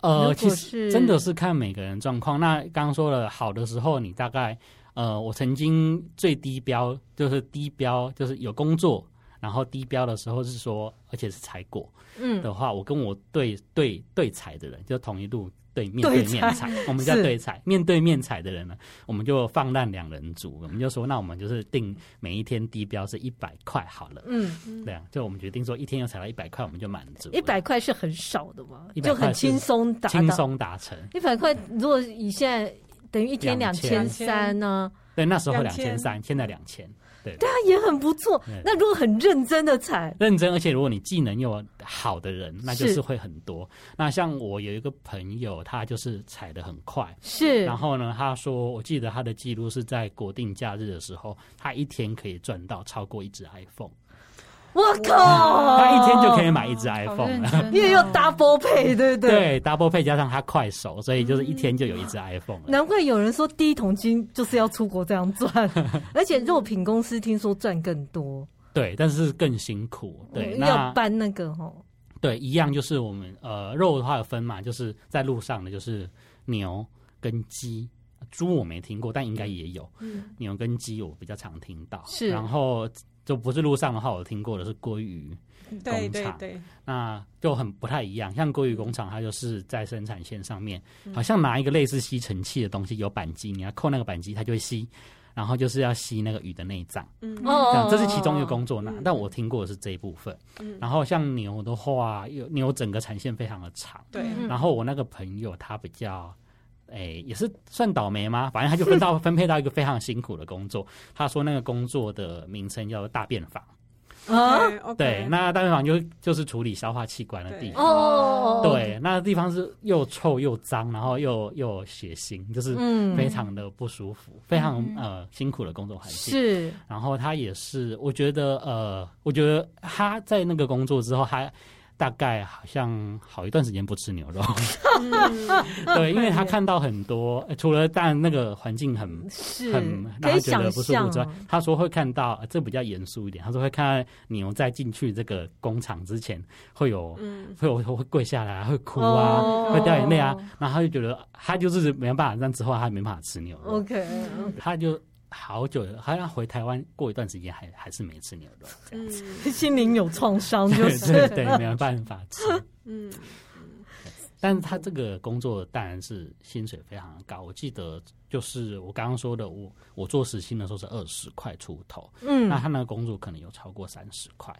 呃，其实真的是看每个人状况。那刚刚说了，好的时候你大概呃，我曾经最低标就是低标，就是有工作，然后低标的时候是说，而且是采果，嗯的话，我跟我对对对采的人就同一路。对，面对面踩，我们叫对踩。面对面踩的人呢，我们就放烂两人组，我们就说，那我们就是定每一天低标是一百块好了。嗯，对啊，就我们决定说，一天要踩到一百块，我们就满足。一百块是很少的嘛，就很轻松达轻松达成。一百块如果以现在等于一天两千三呢？对，那时候两千三，现在两千。对，对啊，也很不错。那如果很认真的踩，认真，而且如果你技能又好的人，那就是会很多。那像我有一个朋友，他就是踩得很快，是。然后呢，他说，我记得他的记录是在国定假日的时候，他一天可以赚到超过一只 iPhone。我靠！他一天就可以买一只 iPhone 了，因为有 double pay，对不对？对，double pay 加上他快手，所以就是一天就有一只 iPhone 了。难怪有人说第一桶金就是要出国这样赚，而且肉品公司听说赚更多。对，但是更辛苦。对，要搬那个哦。对，一样就是我们呃肉的话有分嘛，就是在路上的就是牛跟鸡，猪我没听过，但应该也有。嗯，牛跟鸡我比较常听到。是，然后。就不是路上的话，我听过的是鲑鱼工厂，对对对，那就很不太一样。像鲑鱼工厂，它就是在生产线上面，好像拿一个类似吸尘器的东西，有扳机，你要扣那个扳机，它就会吸。然后就是要吸那个鱼的内脏，嗯哦这样这是其中一个工作那。嗯但我听过的是这一部分。嗯然后像牛的话，有牛整个产线非常的长。对，嗯然后我那个朋友他比较，诶，也是算倒霉吗？反正他就分到分配到一个非常辛苦的工作。他说那个工作的名称叫做大便房。啊，对那大便房就就是处理消化器官的地方。哦，对，那个地方是又臭又脏，然后又又血腥，就是嗯非常的不舒服，非常呃辛苦的工作环境。是，然后他也是，我觉得呃，我觉得他在那个工作之后，他大概好像好一段时间不吃牛肉。嗯。对，因为他看到很多，呃除了但那个环境很很让他觉得不舒服之外，，他说会看到，呃这比较严肃一点，他说会看到牛在进去这个工厂之前会有。嗯。会有会跪下来，会哭啊，哦。会掉眼泪啊，然后他就觉得他就是没办法，但之后他没办法吃牛肉，OK，他就好久，好像回台湾过一段时间还还是没吃牛肉，这样子，嗯。心灵有创伤，就是。对 对，没有办法吃。嗯 但是他这个工作当然是薪水非常高，我记得就是我刚刚说的，我我做时薪的时候是二十块出头，嗯。那他那个工作可能有超过三十块，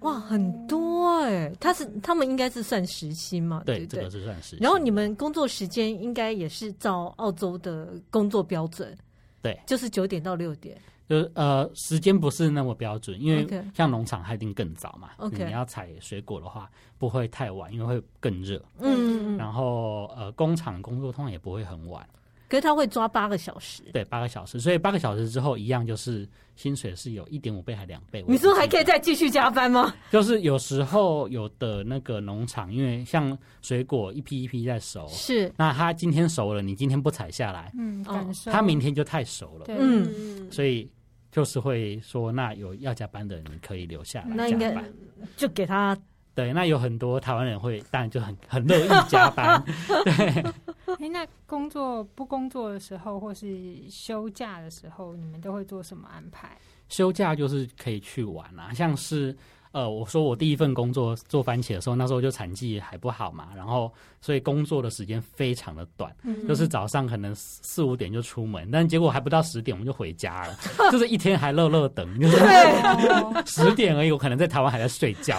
哇，很多哎，他是他们应该是算时薪嘛，对？这个？是算时薪。然后你们工作时间应该也是照澳洲的工作标准，对，就是九点到六点。就是呃，时间不是那么标准，因为像农场它一定更早嘛。OK 你要采水果的话，不会太晚，因为会更热。嗯嗯嗯。然后呃，工厂工作通常也不会很晚，可是他会抓八个小时。对，八个小时。所以八个小时之后，一样就是薪水是有一点五倍还两倍。你说还可以，再继续加班吗？就是有时候有的那个农场，因为像水果一批一批在熟，是，那他今天熟了，你今天不采下来，嗯，哦感受它明天就太熟了，嗯，嗯所以就是会说，那有要加班的，你可以留下来那应该加班。就给他对，那有很多台湾人会，当然就很很乐意加班。对，哎，那工作不工作的时候，或是休假的时候，你们都会做什么安排？休假就是可以去玩啊，像是呃，我说我第一份工作做番茄的时候，那时候就产季还不好嘛，然后所以工作的时间非常的短，嗯就是早上可能四四五点就出门，但结果还不到十点我们就回家了，就是一天还乐乐等，就是哦 十点而已，我可能在台湾还在睡觉，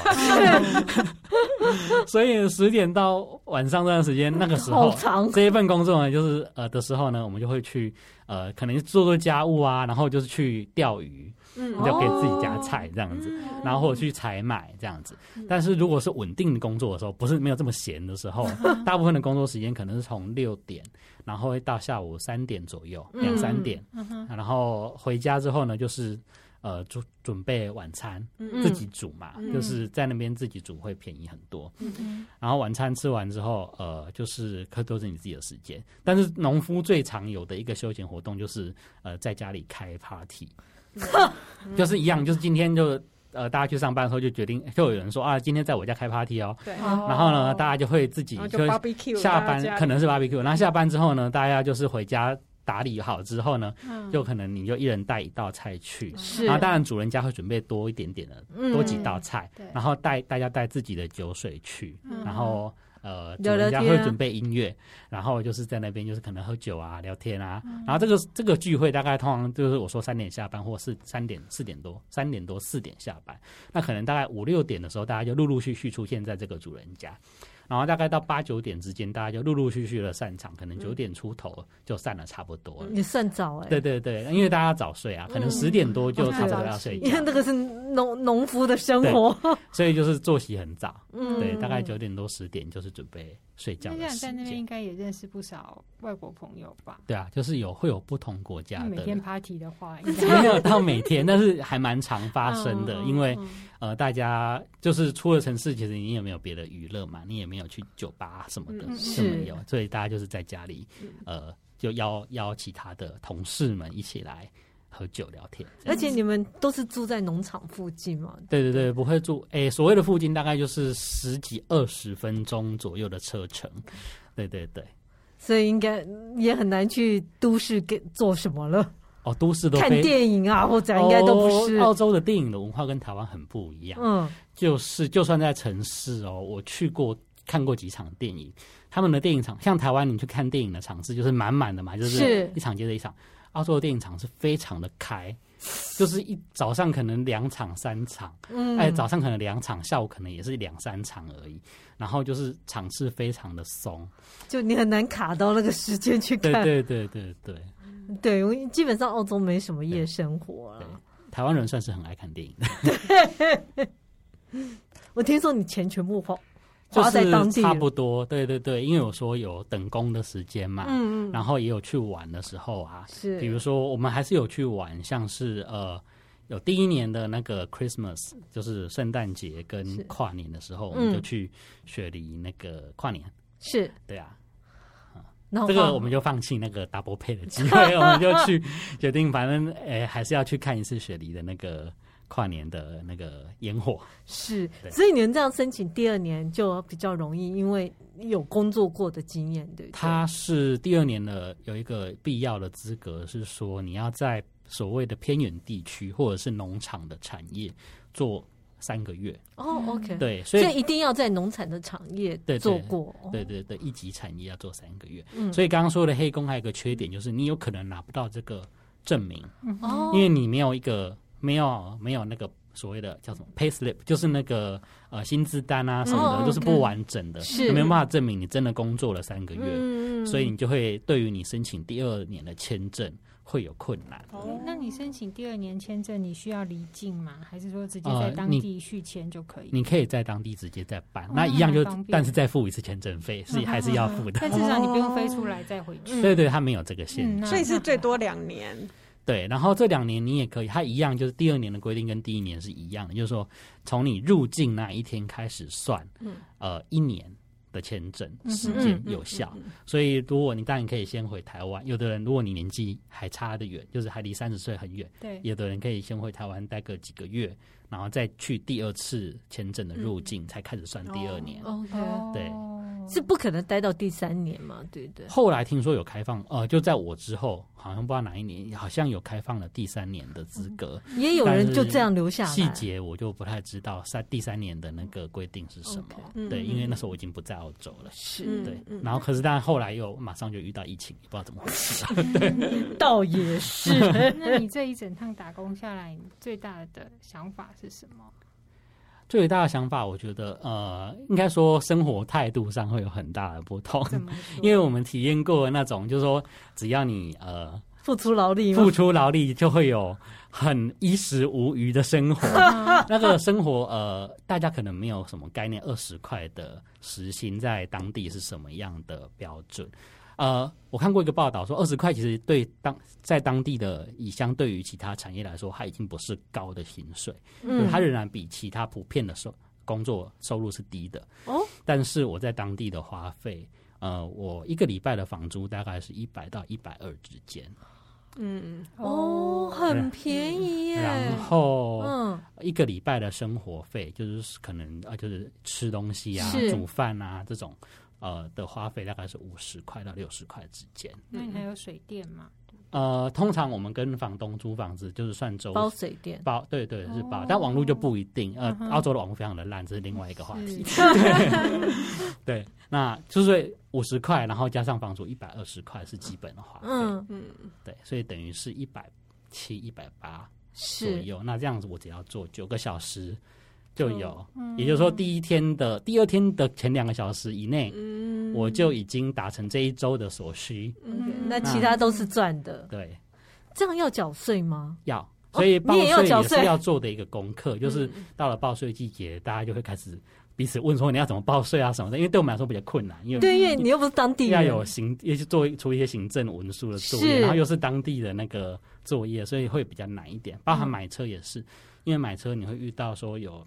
所以十点到晚上这段时间，那个时候。这一份工作呢，就是呃的时候呢，我们就会去呃，可能做做家务啊，然后就是去钓鱼，嗯。就给自己家菜这样子，然后或者去采买这样子。但是如果是稳定的工作的时候，不是没有这么闲的时候，大部分的工作时间可能是从六点，然后会到下午三点左右，两三点，嗯然后回家之后呢，就是呃准准备晚餐，嗯自己煮嘛，嗯。就是在那边自己煮会便宜很多。嗯然后晚餐吃完之后，呃，就是可都是你自己的时间。但是农夫最常有的一个休闲活动就是呃在家里开 party，就是一样，就是今天就呃大家去上班的时候就决定，就有人说啊，今天在我家开 party 哦。对，哦。然后呢，大家就会自己就下班可能是 barbecue，然后下班之后呢，大家就是回家打理好之后呢，嗯。就可能你就一人带一道菜去。是，然后当然主人家会准备多一点点的，嗯。多几道菜，对。然后带大家带自己的酒水去，嗯。然后呃主人家会准备音乐，然后就是在那边就是可能喝酒啊聊天啊，然后这个这个聚会大概通常就是我说三点下班或是三点四点多三点多四点下班，那可能大概五六点的时候大家就陆陆续续出现在这个主人家。然后大概到八九点之间，大家就陆陆续续的散场，可能九点出头就散了差不多了。你算早哎、对对对，因为大家早睡啊，可能十点多就差不多要睡觉因，为那个是农农夫的生活。所以就是作息很早。嗯对，大概九点多十点就是准备睡觉那在那边应。该也认识不少外国朋友吧？对啊，就是有会有不同国家的每天 party 的话，应没有到每天，但是还蛮常发生的，因为嗯呃，大家就是出了城市，其实你也没有别的娱乐嘛，你也没有去酒吧什么的，嗯是没有，所以大家就是在家里，呃，就邀邀其他的同事们一起来喝酒聊天。而且你们都是住在农场附近嘛？对对对，不会住，诶，所谓的附近大概就是十几二十分钟左右的车程。对对对，所以应该也很难去都市给做什么了，哦，都市都看电影啊或者应该都不是。哦澳洲的电影的文化跟台湾很不一样。嗯，就是就算在城市哦，我去过看过几场电影，他们的电影场像台湾，你去看电影的场次就是满满的嘛，就是是。一场接着一场。澳洲的电影场是非常的开，就是一早上可能两场三场，嗯，哎，早上可能两场，下午可能也是两三场而已，然后就是场次非常的松，就你很难卡到那个时间去看，对对对对对，对，基本上澳洲没什么夜生活了，台湾人算是很爱看电影的，对，我听说你钱全部花。就是差不多，对对对，因为我说有等工的时间嘛，嗯嗯，然后也有去玩的时候啊，是，比如说我们还是有去玩，像是呃，有第一年的那个 Christmas，就是圣诞节跟跨年的时候，我们就去雪梨那个跨年，是。对啊，这个我们就放弃那个 double pay 的机会，我们就去决定，反正诶还是要去看一次雪梨的那个。跨年的那个烟火。是，所以你们这样申请第二年就比较容易，因为有工作过的经验，对不对？他是第二年的有一个必要的资格，是说你要在所谓的偏远地区或者是农场的产业做三个月。哦，OK，对，所以，所以一定要在农产的产业做过，对对对，一级产业要做三个月。嗯，所以刚刚说的黑工还有一个缺点，就是你有可能拿不到这个证明，哦，因为你没有一个。没有没有那个所谓的叫什么 pay slip，就是那个呃薪资单啊什么的，都、oh, okay. 是不完整的，是没有办法证明你真的工作了三个月，嗯、所以你就会对于你申请第二年的签证会有困难。哦，那你申请第二年签证，你需要离境吗？还是说直接在当地续签就可以、呃你？你可以在当地直接再办，哦、那一样就，但是再付一次签证费是 还是要付的。但至少你不用飞出来再回去。对对，他没有这个限制，嗯、所以是最多两年。对，然后这两年你也可以，它一样，就是第二年的规定跟第一年是一样的，就是说从你入境那一天开始算，嗯、呃，一年的签证时间有效。嗯、所以如果你当然可以先回台湾，有的人如果你年纪还差得远，就是还离三十岁很远，对，有的人可以先回台湾待个几个月，然后再去第二次签证的入境，嗯、才开始算第二年。哦、OK，对。是不可能待到第三年嘛？对对。后来听说有开放，呃，就在我之后，好像不知道哪一年，好像有开放了第三年的资格。也有人就这样留下来。细节我就不太知道，三第三年的那个规定是什么？Okay, 对，因为那时候我已经不在澳洲了。是，对。然后可是，但后来又马上就遇到疫情，不知道怎么回事啊。对，倒也是。那你这一整趟打工下来，你最大的想法是什么？最大的想法，我觉得，呃，应该说生活态度上会有很大的不同，因为我们体验过那种，就是说，只要你呃付出劳力，付出劳力就会有很衣食无余的生活。那个生活，呃，大家可能没有什么概念，二十块的时薪在当地是什么样的标准？呃，我看过一个报道说，二十块其实对当在当地的，以相对于其他产业来说，它已经不是高的薪水，嗯，它仍然比其他普遍的收工作收入是低的哦。但是我在当地的花费，呃，我一个礼拜的房租大概是一百到一百二之间，嗯，哦，很便宜耶。然后，嗯，一个礼拜的生活费就是可能啊，就是吃东西啊、煮饭啊这种。呃的花费大概是五十块到六十块之间。那你还有水电吗？呃，通常我们跟房东租房子就是算周包水电，包对对是包，但网络就不一定。呃，澳洲的网络非常的烂，这是另外一个话题。对，那就是五十块，然后加上房租一百二十块是基本的花费。嗯嗯，对，所以等于是一百七、一百八左右。那这样子我只要做九个小时。就有，也就是说，第一天的、第二天的前两个小时以内，我就已经达成这一周的所需。那其他都是赚的。对，这样要缴税吗？要，所以报税也是要做的一个功课。就是到了报税季节，大家就会开始彼此问说：“你要怎么报税啊？什么的？”因为对我们来说比较困难，因为对，因为你又不是当地人，要有行，也是做出一些行政文书的作业，然后又是当地的那个作业，所以会比较难一点。包含买车也是，因为买车你会遇到说有。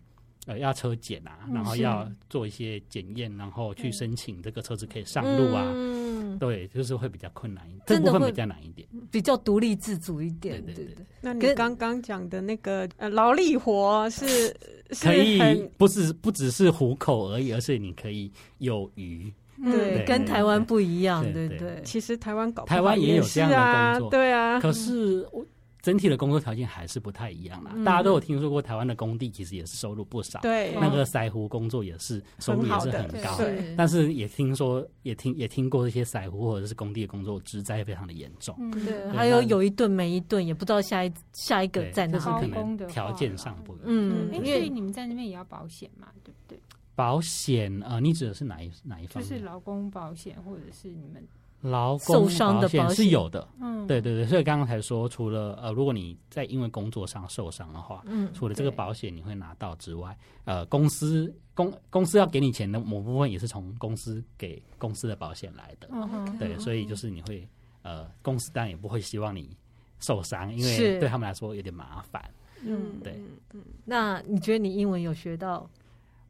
呃，要车检啊，然后要做一些检验，然后去申请这个车子可以上路啊。嗯，对，就是会比较困难一点，这部分比较难一点，比较独立自主一点。对对对。那你刚刚讲的那个呃劳力活是 可以，不是不只是糊口而已，而是你可以有余。对，跟台湾不一样，对对。其实台湾搞台湾也有这样的工作，对啊。可是我。整体的工作条件还是不太一样啦。大家都有听说过，台湾的工地其实也是收入不少，对，那个晒湖工作也是收入也是很高，但是也听说也听也听过一些晒湖或者是工地的工作职灾非常的严重，对，还有有一顿没一顿，也不知道下一下一个在哪，就是可能条件上不一样，嗯，因为你们在那边也要保险嘛，对不对？保险呃，你指的是哪一哪一方面？就是劳工保险，或者是你们劳工保险是有的。嗯，对对对，所以刚刚才说，除了呃，如果你在因为工作上受伤的话，嗯，除了这个保险你会拿到之外，呃，公司公公司要给你钱的某部分也是从公司给公司的保险来的。嗯哼，对，所以就是你会呃，公司当然也不会希望你受伤，因为对他们来说有点麻烦。嗯，对。嗯，那你觉得你英文有学到？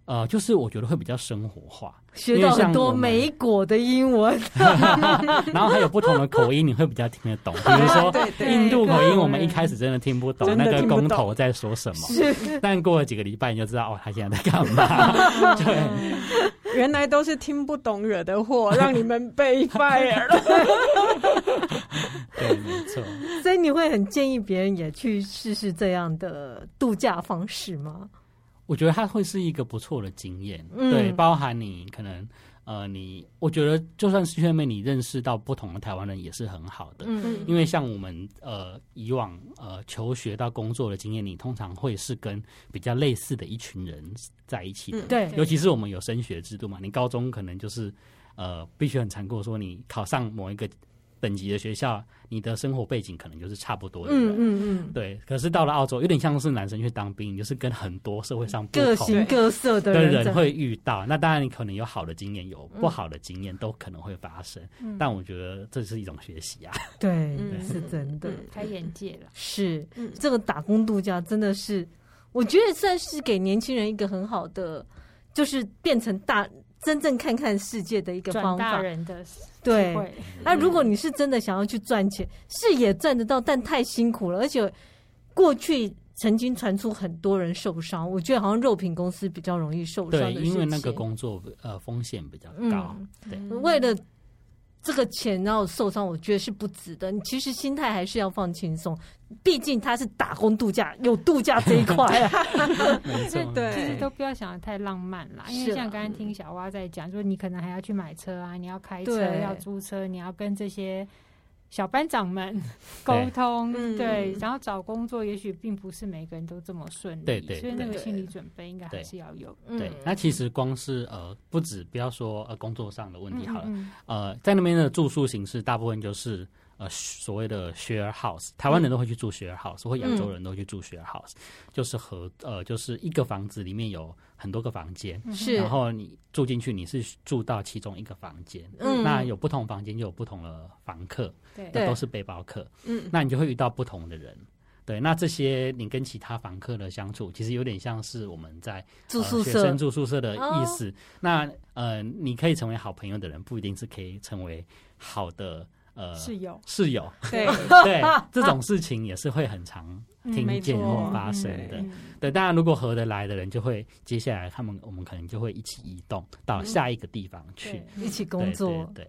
呃，就是我觉得会比较生活化，学到很多美国的英文，然后还有不同的口音，你会比较听得懂。比如说印度口音，我们一开始真的听不懂那个工头在说什么，但过了几个礼拜你就知道哦，他现在在干嘛。对，原来都是听不懂惹的祸，让你们被 fire 了。对，没错。所以你会很建议别人也去试试这样的度假方式吗？我觉得它会是一个不错的经验，嗯、对，包含你可能呃，你我觉得就算是去那边，你认识到不同的台湾人也是很好的，嗯，因为像我们呃以往呃求学到工作的经验，你通常会是跟比较类似的一群人在一起的，对、嗯，尤其是我们有升学制度嘛，你高中可能就是呃必须很残酷说你考上某一个。等级的学校，你的生活背景可能就是差不多的人，嗯嗯嗯，对。可是到了澳洲，有点像是男生去当兵，就是跟很多社会上不同各形各色的人会遇到。那当然，你可能有好的经验，有不好的经验，都可能会发生。但我觉得这是一种学习啊，对，是真的，开眼界了。是，这个打工度假真的是，我觉得算是给年轻人一个很好的，就是变成大。真正看看世界的一个方法，人的对。那如果你是真的想要去赚钱，是也赚得到，但太辛苦了。而且过去曾经传出很多人受伤，我觉得好像肉品公司比较容易受伤。对，因为那个工作呃风险比较高。对，为了。这个钱然后受伤，我觉得是不值得。你其实心态还是要放轻松，毕竟他是打工度假，有度假这一块啊。对，其实都不要想的太浪漫啦。因为像刚刚听小蛙在讲，说你可能还要去买车啊，你要开车，要租车，你要跟这些。小班长们 沟通，对，对，然后找工作，也许并不是每个人都这么顺利，对对，所以那个心理准备应该还是要有。对，那其实光是呃，不止不要说呃工作上的问题好了，呃，在那边的住宿形式大部分就是。呃，所谓的 share house，台湾人都会去住 share house，、嗯、或亚洲人都会去住 share house，、嗯、就是和呃，就是一个房子里面有很多个房间，是，然后你住进去，你是住到其中一个房间，嗯，那有不同房间就有不同的房客，对，都是背包客，嗯，那你就会遇到不同的人，对，那这些你跟其他房客的相处，其实有点像是我们在、呃、住宿舍，学生住宿舍的意思。哦、那呃，你可以成为好朋友的人，不一定是可以成为好的。呃，室友，室友，对 对，这种事情也是会很常听见或发生的。对，当然，如果合得来的人，就会接下来他们我们可能就会一起移动到下一个地方去，一起工作。对，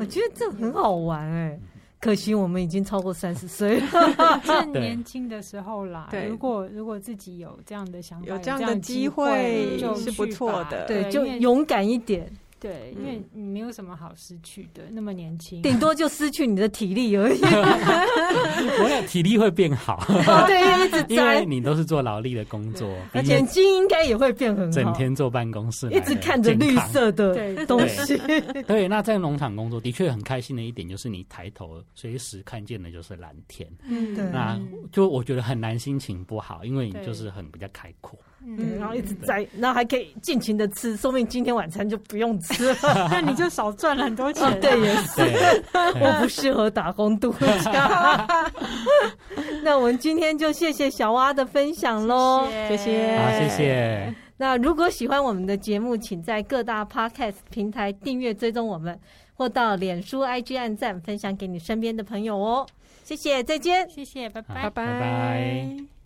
我觉得这很好玩哎，可惜我们已经超过三十岁了，趁 年轻的时候啦。对，如果如果自己有这样的想法，有这样的机会，就是不错的。对，就勇敢一点。对，因为你没有什么好失去的，那么年轻，顶多就失去你的体力而已。我想体力会变好，对，一直 因为你都是做劳力的工作，眼睛应该也会变很好，整天坐办公室，一直看着绿色的东西。对，那在农场工作的确很开心的一点就是你抬头随时看见的就是蓝天，嗯，对，那就我觉得很难心情不好，因为你就是很比较开阔。嗯，然后一直在，然后还可以尽情的吃，说明今天晚餐就不用吃了，那你就少赚了很多钱。对，也是，我不适合打工度假。那我们今天就谢谢小蛙的分享喽，谢谢，好，谢谢。那如果喜欢我们的节目，请在各大 Podcast 平台订阅追踪我们，或到脸书 IG 按赞分享给你身边的朋友哦。谢谢，再见，谢谢，拜拜，拜拜。